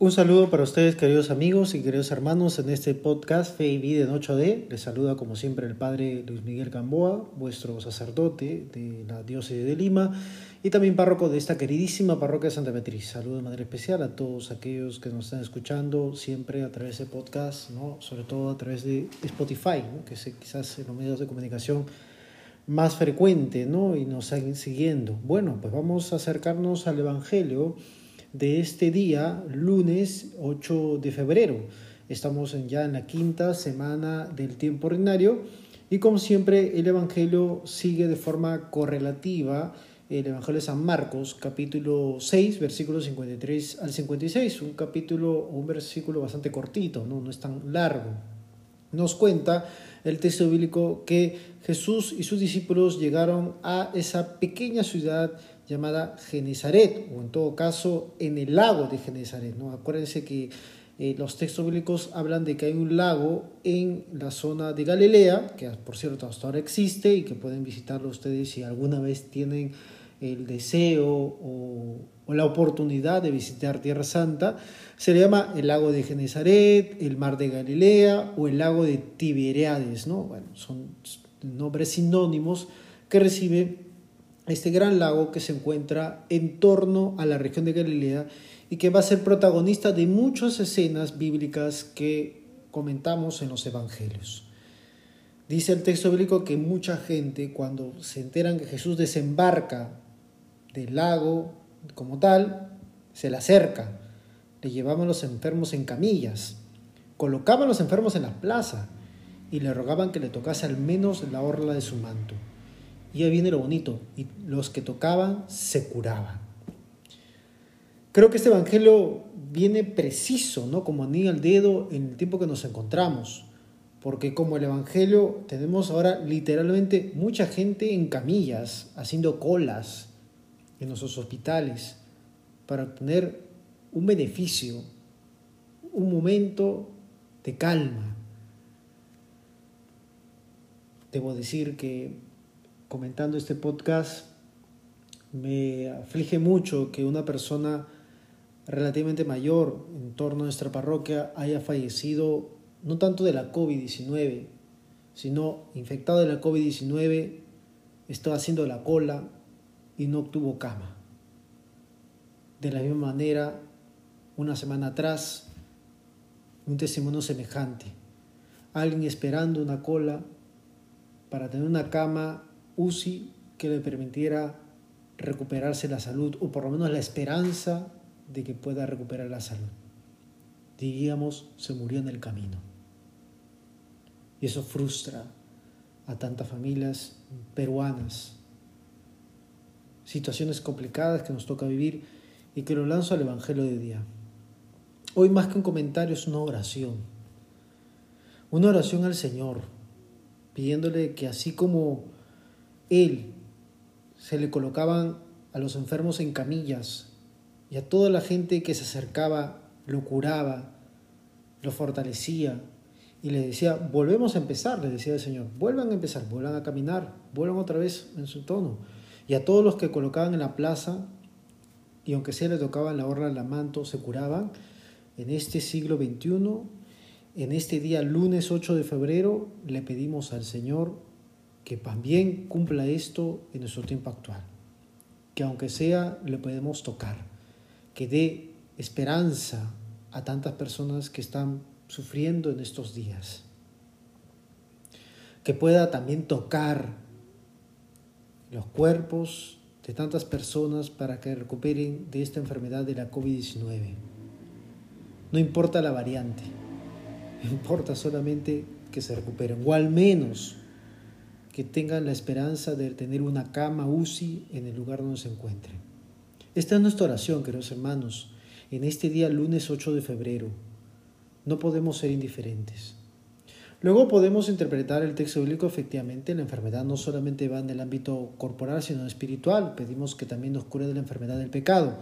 Un saludo para ustedes, queridos amigos y queridos hermanos, en este podcast Fe y Vida en 8D. Les saluda como siempre el Padre Luis Miguel Gamboa, vuestro sacerdote de la diócesis de Lima y también párroco de esta queridísima parroquia de Santa Beatriz. Saludo de manera especial a todos aquellos que nos están escuchando siempre a través de podcast, ¿no? sobre todo a través de Spotify, que es quizás en los medios de comunicación más frecuente ¿no? y nos están siguiendo. Bueno, pues vamos a acercarnos al Evangelio de este día, lunes 8 de febrero. Estamos ya en la quinta semana del tiempo ordinario y como siempre el Evangelio sigue de forma correlativa. El Evangelio de San Marcos, capítulo 6, versículos 53 al 56, un capítulo un versículo bastante cortito, ¿no? no es tan largo. Nos cuenta el texto bíblico que Jesús y sus discípulos llegaron a esa pequeña ciudad llamada Genezaret, o en todo caso en el lago de Genezaret. ¿no? Acuérdense que eh, los textos bíblicos hablan de que hay un lago en la zona de Galilea, que por cierto hasta ahora existe y que pueden visitarlo ustedes si alguna vez tienen el deseo o, la oportunidad de visitar Tierra Santa, se le llama el lago de Genezaret, el mar de Galilea o el lago de Tiberiades, ¿no? Bueno, son nombres sinónimos que recibe este gran lago que se encuentra en torno a la región de Galilea y que va a ser protagonista de muchas escenas bíblicas que comentamos en los evangelios. Dice el texto bíblico que mucha gente cuando se enteran que Jesús desembarca del lago como tal, se le acerca, le llevaban los enfermos en camillas, colocaban los enfermos en la plaza y le rogaban que le tocase al menos la orla de su manto. Y ahí viene lo bonito, y los que tocaban se curaban. Creo que este Evangelio viene preciso, ¿no? Como anillo al dedo en el tiempo que nos encontramos. Porque como el Evangelio tenemos ahora literalmente mucha gente en camillas, haciendo colas en nuestros hospitales para obtener un beneficio, un momento de calma. Debo decir que comentando este podcast, me aflige mucho que una persona relativamente mayor en torno a nuestra parroquia haya fallecido no tanto de la COVID-19, sino infectado de la COVID-19, estaba haciendo la cola y no obtuvo cama. De la misma manera, una semana atrás, un testimonio semejante. Alguien esperando una cola para tener una cama UCI que le permitiera recuperarse la salud o por lo menos la esperanza de que pueda recuperar la salud. Diríamos, se murió en el camino. Y eso frustra a tantas familias peruanas. Situaciones complicadas que nos toca vivir y que lo lanzo al Evangelio de día. Hoy más que un comentario es una oración. Una oración al Señor, pidiéndole que así como él se le colocaban a los enfermos en camillas y a toda la gente que se acercaba lo curaba, lo fortalecía y le decía, volvemos a empezar, le decía el Señor, vuelvan a empezar, vuelvan a caminar, vuelvan otra vez en su tono. Y a todos los que colocaban en la plaza, y aunque sea le tocaban la orla, la manto, se curaban, en este siglo XXI, en este día lunes 8 de febrero, le pedimos al Señor que también cumpla esto en nuestro tiempo actual. Que aunque sea, le podemos tocar. Que dé esperanza a tantas personas que están sufriendo en estos días. Que pueda también tocar los cuerpos de tantas personas para que recuperen de esta enfermedad de la COVID-19. No importa la variante, importa solamente que se recuperen, o al menos que tengan la esperanza de tener una cama UCI en el lugar donde se encuentren. Esta es nuestra oración, queridos hermanos, en este día lunes 8 de febrero. No podemos ser indiferentes. Luego podemos interpretar el texto bíblico efectivamente. La enfermedad no solamente va en el ámbito corporal, sino espiritual. Pedimos que también nos cure de la enfermedad del pecado.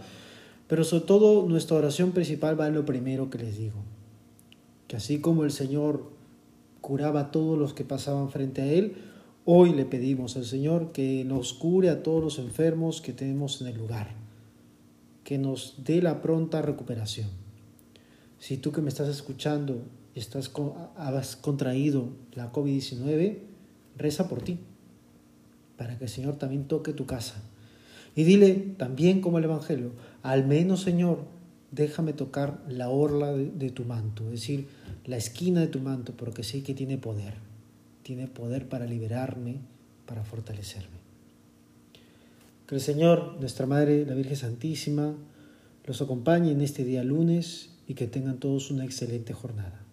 Pero sobre todo nuestra oración principal va en lo primero que les digo. Que así como el Señor curaba a todos los que pasaban frente a Él, Hoy le pedimos al Señor que nos cure a todos los enfermos que tenemos en el lugar, que nos dé la pronta recuperación. Si tú que me estás escuchando estás has contraído la COVID-19, reza por ti, para que el Señor también toque tu casa. Y dile también como el Evangelio, al menos Señor, déjame tocar la orla de, de tu manto, es decir, la esquina de tu manto, porque sé que tiene poder, tiene poder para liberarme, para fortalecerme. Que el Señor, nuestra Madre, la Virgen Santísima, los acompañe en este día lunes y que tengan todos una excelente jornada.